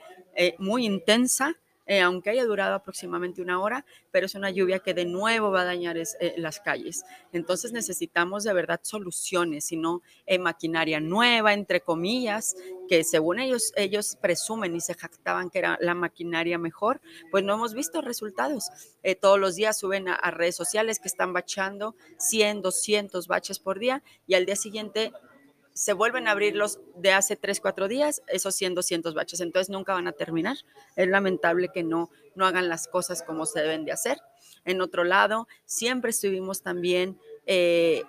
muy intensa, eh, aunque haya durado aproximadamente una hora, pero es una lluvia que de nuevo va a dañar eh, las calles. Entonces necesitamos de verdad soluciones, y no eh, maquinaria nueva, entre comillas, que según ellos, ellos presumen y se jactaban que era la maquinaria mejor, pues no hemos visto resultados. todos los días suben a, a redes sociales que están bachando 100, 200 baches por día y al día siguiente se vuelven a abrir los de hace 3, 4 días, esos 100, 200 baches, entonces nunca van a terminar. Es lamentable que no, no hagan las cosas como se deben de hacer. En otro lado, siempre estuvimos también eh,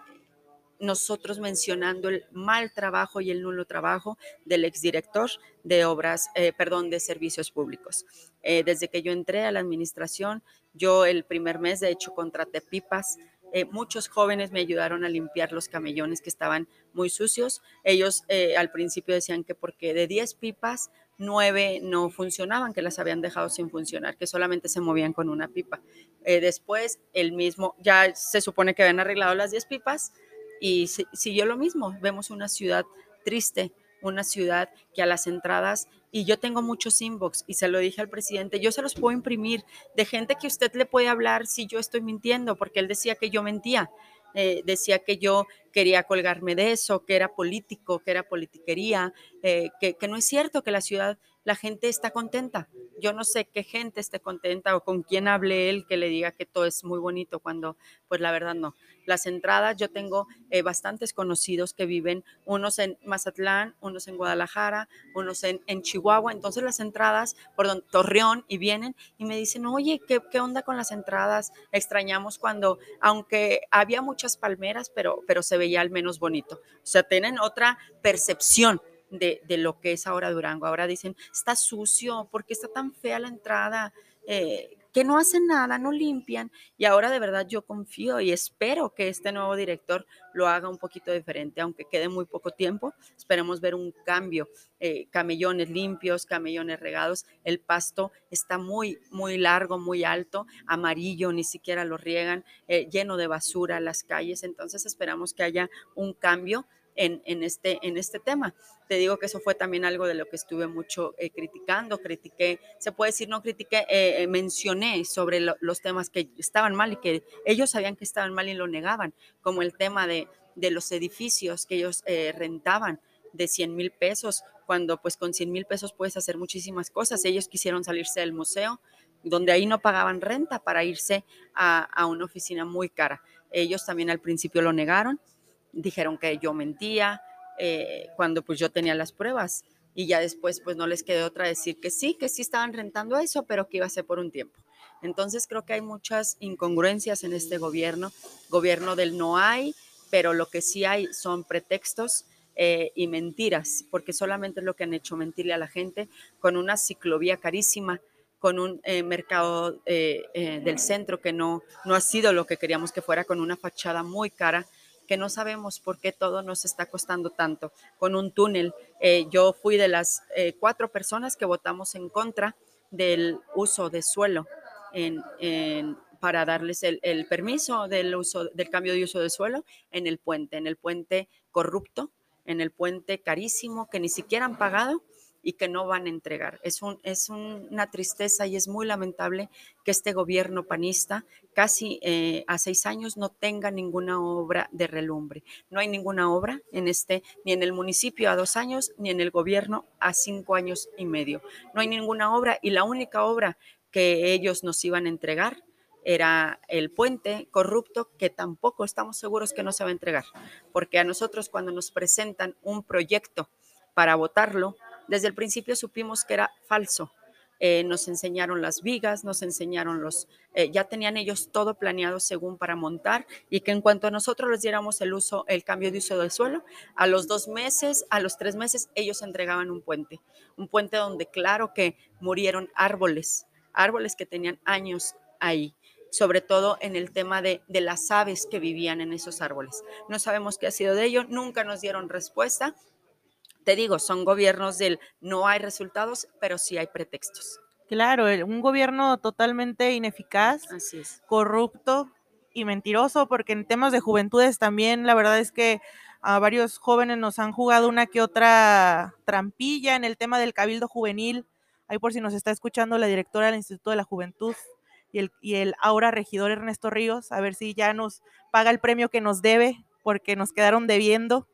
nosotros mencionando el mal trabajo y el nulo trabajo del exdirector de obras, eh, perdón, de servicios públicos. Eh, desde que yo entré a la administración, yo el primer mes, de hecho, contraté pipas eh, muchos jóvenes me ayudaron a limpiar los camellones que estaban muy sucios. Ellos eh, al principio decían que porque de 10 pipas, 9 no funcionaban, que las habían dejado sin funcionar, que solamente se movían con una pipa. Eh, después, el mismo, ya se supone que habían arreglado las 10 pipas y siguió lo mismo. Vemos una ciudad triste, una ciudad que a las entradas, y yo tengo muchos inbox y se lo dije al presidente, yo se los puedo imprimir de gente que usted le puede hablar si yo estoy mintiendo, porque él decía que yo mentía. Eh, decía que yo quería colgarme de eso, que era político, que era politiquería, eh, que, que, no es cierto que la ciudad, la gente está contenta. Yo no sé qué gente esté contenta o con quién hable él que le diga que todo es muy bonito cuando, pues la verdad no. Las entradas, yo tengo eh, bastantes conocidos que viven, unos en Mazatlán, unos en Guadalajara, unos en, Chihuahua, entonces las entradas por don, Torreón y vienen y me dicen, oye, ¿qué, ¿qué onda con las entradas? Extrañamos cuando, aunque había muchas palmeras, pero, pero se veía al menos bonito. O sea, tienen otra percepción de, lo que es ahora Durango. Ahora dicen, está sucio, ¿por qué está tan fea la entrada? Eh, que no hacen nada, no limpian. Y ahora de verdad yo confío y espero que este nuevo director lo haga un poquito diferente, aunque quede muy poco tiempo. Esperemos ver un cambio. Eh, camellones limpios, camellones regados. El pasto está muy, muy largo, muy alto, amarillo, ni siquiera lo riegan, eh, lleno de basura las calles. Entonces esperamos que haya un cambio en, este, en este tema. Te digo que eso fue también algo de lo que estuve mucho eh, criticando, critiqué, se puede decir, no critiqué, eh, eh, mencioné sobre los temas que estaban mal y que ellos sabían que estaban mal y lo negaban, como el tema de, de los edificios que ellos rentaban de 100 mil pesos, cuando pues con 100 mil pesos puedes hacer muchísimas cosas. Ellos quisieron salirse del museo, donde ahí no pagaban renta para irse a, a una oficina muy cara. Ellos también al principio lo negaron, dijeron que yo mentía eh, cuando pues yo tenía las pruebas y ya después pues no les quedó otra decir que sí, que sí estaban rentando eso, pero que iba a ser por un tiempo. Entonces creo que hay muchas incongruencias en este gobierno, gobierno del no hay, pero lo que sí hay son pretextos eh, y mentiras, porque solamente es lo que han hecho mentirle a la gente con una ciclovía carísima, con un eh, mercado del centro que no, no ha sido lo que queríamos que fuera, con una fachada muy cara que no sabemos por qué todo nos está costando tanto, con un túnel. yo fui de las cuatro personas que votamos en contra del uso de suelo para darles el, el, permiso del, uso, del cambio de uso de suelo en el puente, en el puente corrupto, en el puente carísimo que ni siquiera han pagado y que no van a entregar. Es, un, es una tristeza y es muy lamentable que este gobierno panista casi eh, a seis años no tenga ninguna obra de relumbre. No hay ninguna obra en este, ni en el municipio a dos años, ni en el gobierno a cinco años y medio. No hay ninguna obra y la única obra que ellos nos iban a entregar era el puente corrupto que tampoco estamos seguros que no se va a entregar, porque a nosotros cuando nos presentan un proyecto para votarlo, desde el principio supimos que era falso. Eh, nos enseñaron las vigas, nos enseñaron los, eh, ya tenían ellos todo planeado según para montar y que en cuanto a nosotros les diéramos el uso, el cambio de uso del suelo, a los dos meses, a los tres meses, ellos entregaban un puente, un puente donde claro que murieron árboles, árboles que tenían años ahí sobre todo en el tema de, de, las aves que vivían en esos árboles. No sabemos qué ha sido de ello, nunca nos dieron respuesta te digo, son gobiernos del no hay resultados, pero sí hay pretextos. Claro, un gobierno totalmente ineficaz, corrupto y mentiroso, porque en temas de juventudes también la verdad es que a varios jóvenes nos han jugado una que otra trampilla en el tema del cabildo juvenil. Ahí por si nos está escuchando la directora del Instituto de la Juventud y el, y el ahora regidor Ernesto Ríos, a ver si ya nos paga el premio que nos debe, porque nos quedaron debiendo.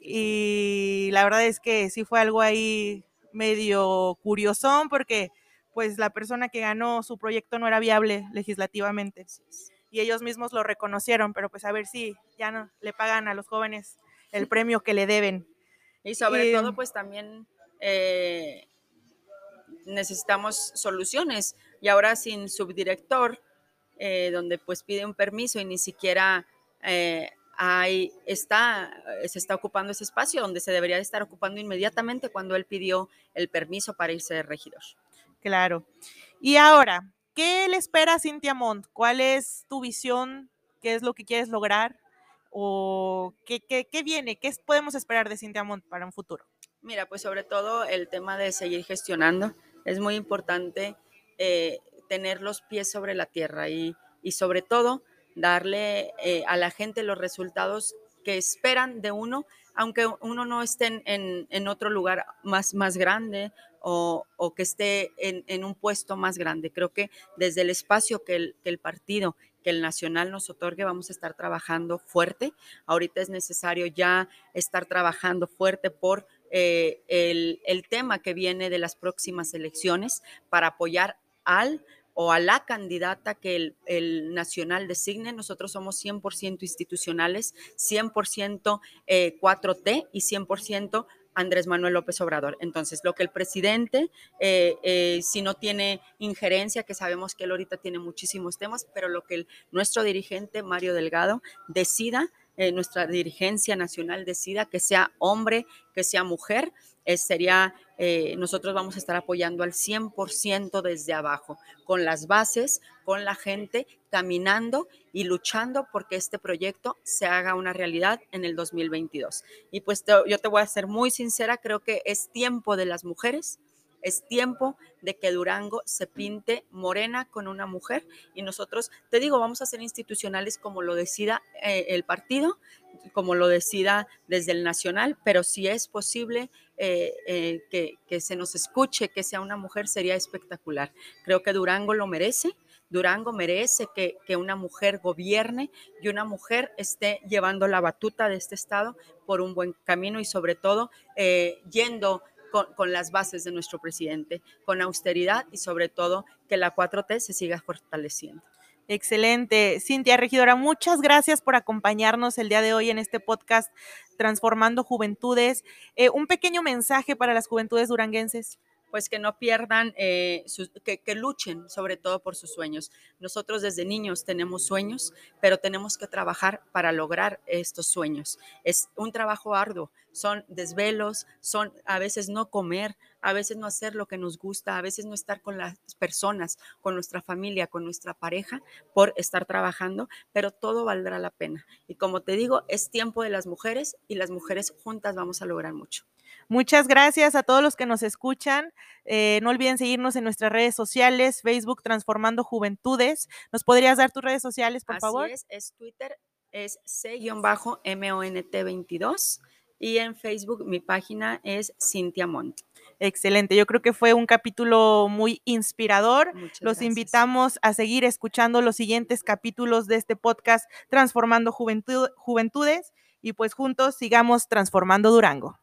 Y la verdad es que sí fue algo ahí medio curiosón porque pues la persona que ganó su proyecto no era viable legislativamente. Y ellos mismos lo reconocieron, pero pues a ver si ya no le pagan a los jóvenes el premio que le deben. Y sobre todo pues también eh, necesitamos soluciones. Y ahora sin subdirector, eh, donde pues pide un permiso y ni siquiera eh, ahí está, se está ocupando ese espacio donde se debería estar ocupando inmediatamente cuando él pidió el permiso para irse de regidor. Claro. Y ahora, ¿qué le espera a Cintia Montt? ¿Cuál es tu visión? ¿Qué es lo que quieres lograr? ¿O qué, qué, viene? ¿Qué podemos esperar de Cintia Montt para un futuro? Mira, pues sobre todo el tema de seguir gestionando. Es muy importante eh, tener los pies sobre la tierra y, y sobre todo darle eh, a la gente los resultados que esperan de uno, aunque uno no esté en, otro lugar más, más grande o, que esté en, un puesto más grande. Creo que desde el espacio que el, partido, que el nacional nos otorgue, vamos a estar trabajando fuerte. Ahorita es necesario ya estar trabajando fuerte por eh, el tema que viene de las próximas elecciones para apoyar al o a la candidata que el, nacional designe. Nosotros somos 100% institucionales, 100% 4T eh, y 100% Andrés Manuel López Obrador. Entonces, lo que el presidente, eh, eh, si no tiene injerencia, que sabemos que él ahorita tiene muchísimos temas, pero lo que nuestro dirigente, Mario Delgado, decida, nuestra dirigencia nacional decida que sea hombre, que sea mujer, sería, eh, nosotros vamos a estar apoyando al 100% desde abajo, con las bases, con la gente, caminando y luchando porque este proyecto se haga una realidad en el 2022. Y pues yo te voy a ser muy sincera, creo que es tiempo de las mujeres, es tiempo de que Durango se pinte morena con una mujer y nosotros, te digo, vamos a ser institucionales como lo decida eh, el partido, como lo decida desde el nacional, pero si es posible eh, eh, que, se nos escuche, que sea una mujer, sería espectacular. Creo que Durango lo merece. Durango merece que, una mujer gobierne y una mujer esté llevando la batuta de este estado por un buen camino y sobre todo yendo con, las bases de nuestro presidente, con austeridad y sobre todo que la 4T se siga fortaleciendo. Excelente. Cintia Regidora, muchas gracias por acompañarnos el día de hoy en este podcast Transformando Juventudes. Eh, un pequeño mensaje para las juventudes duranguenses pues que no pierdan, eh, que, luchen sobre todo por sus sueños. Nosotros desde niños tenemos sueños, pero tenemos que trabajar para lograr estos sueños. Es un trabajo arduo, son desvelos, son a veces no comer, a veces no hacer lo que nos gusta, a veces no estar con las personas, con nuestra familia, con nuestra pareja por estar trabajando, pero todo valdrá la pena. Y como te digo, es tiempo de las mujeres y las mujeres juntas vamos a lograr mucho. Muchas gracias a todos los que nos escuchan. Eh, no olviden seguirnos en nuestras redes sociales, Facebook Transformando Juventudes. ¿Nos podrías dar tus redes sociales, por Así favor? Es, es Twitter, es C-MONT22 y en Facebook mi página es Cintia Mont. Excelente, yo creo que fue un capítulo muy inspirador. Muchas Los gracias. invitamos a seguir escuchando los siguientes capítulos de este podcast Transformando Juventud- Juventudes y pues juntos sigamos transformando Durango.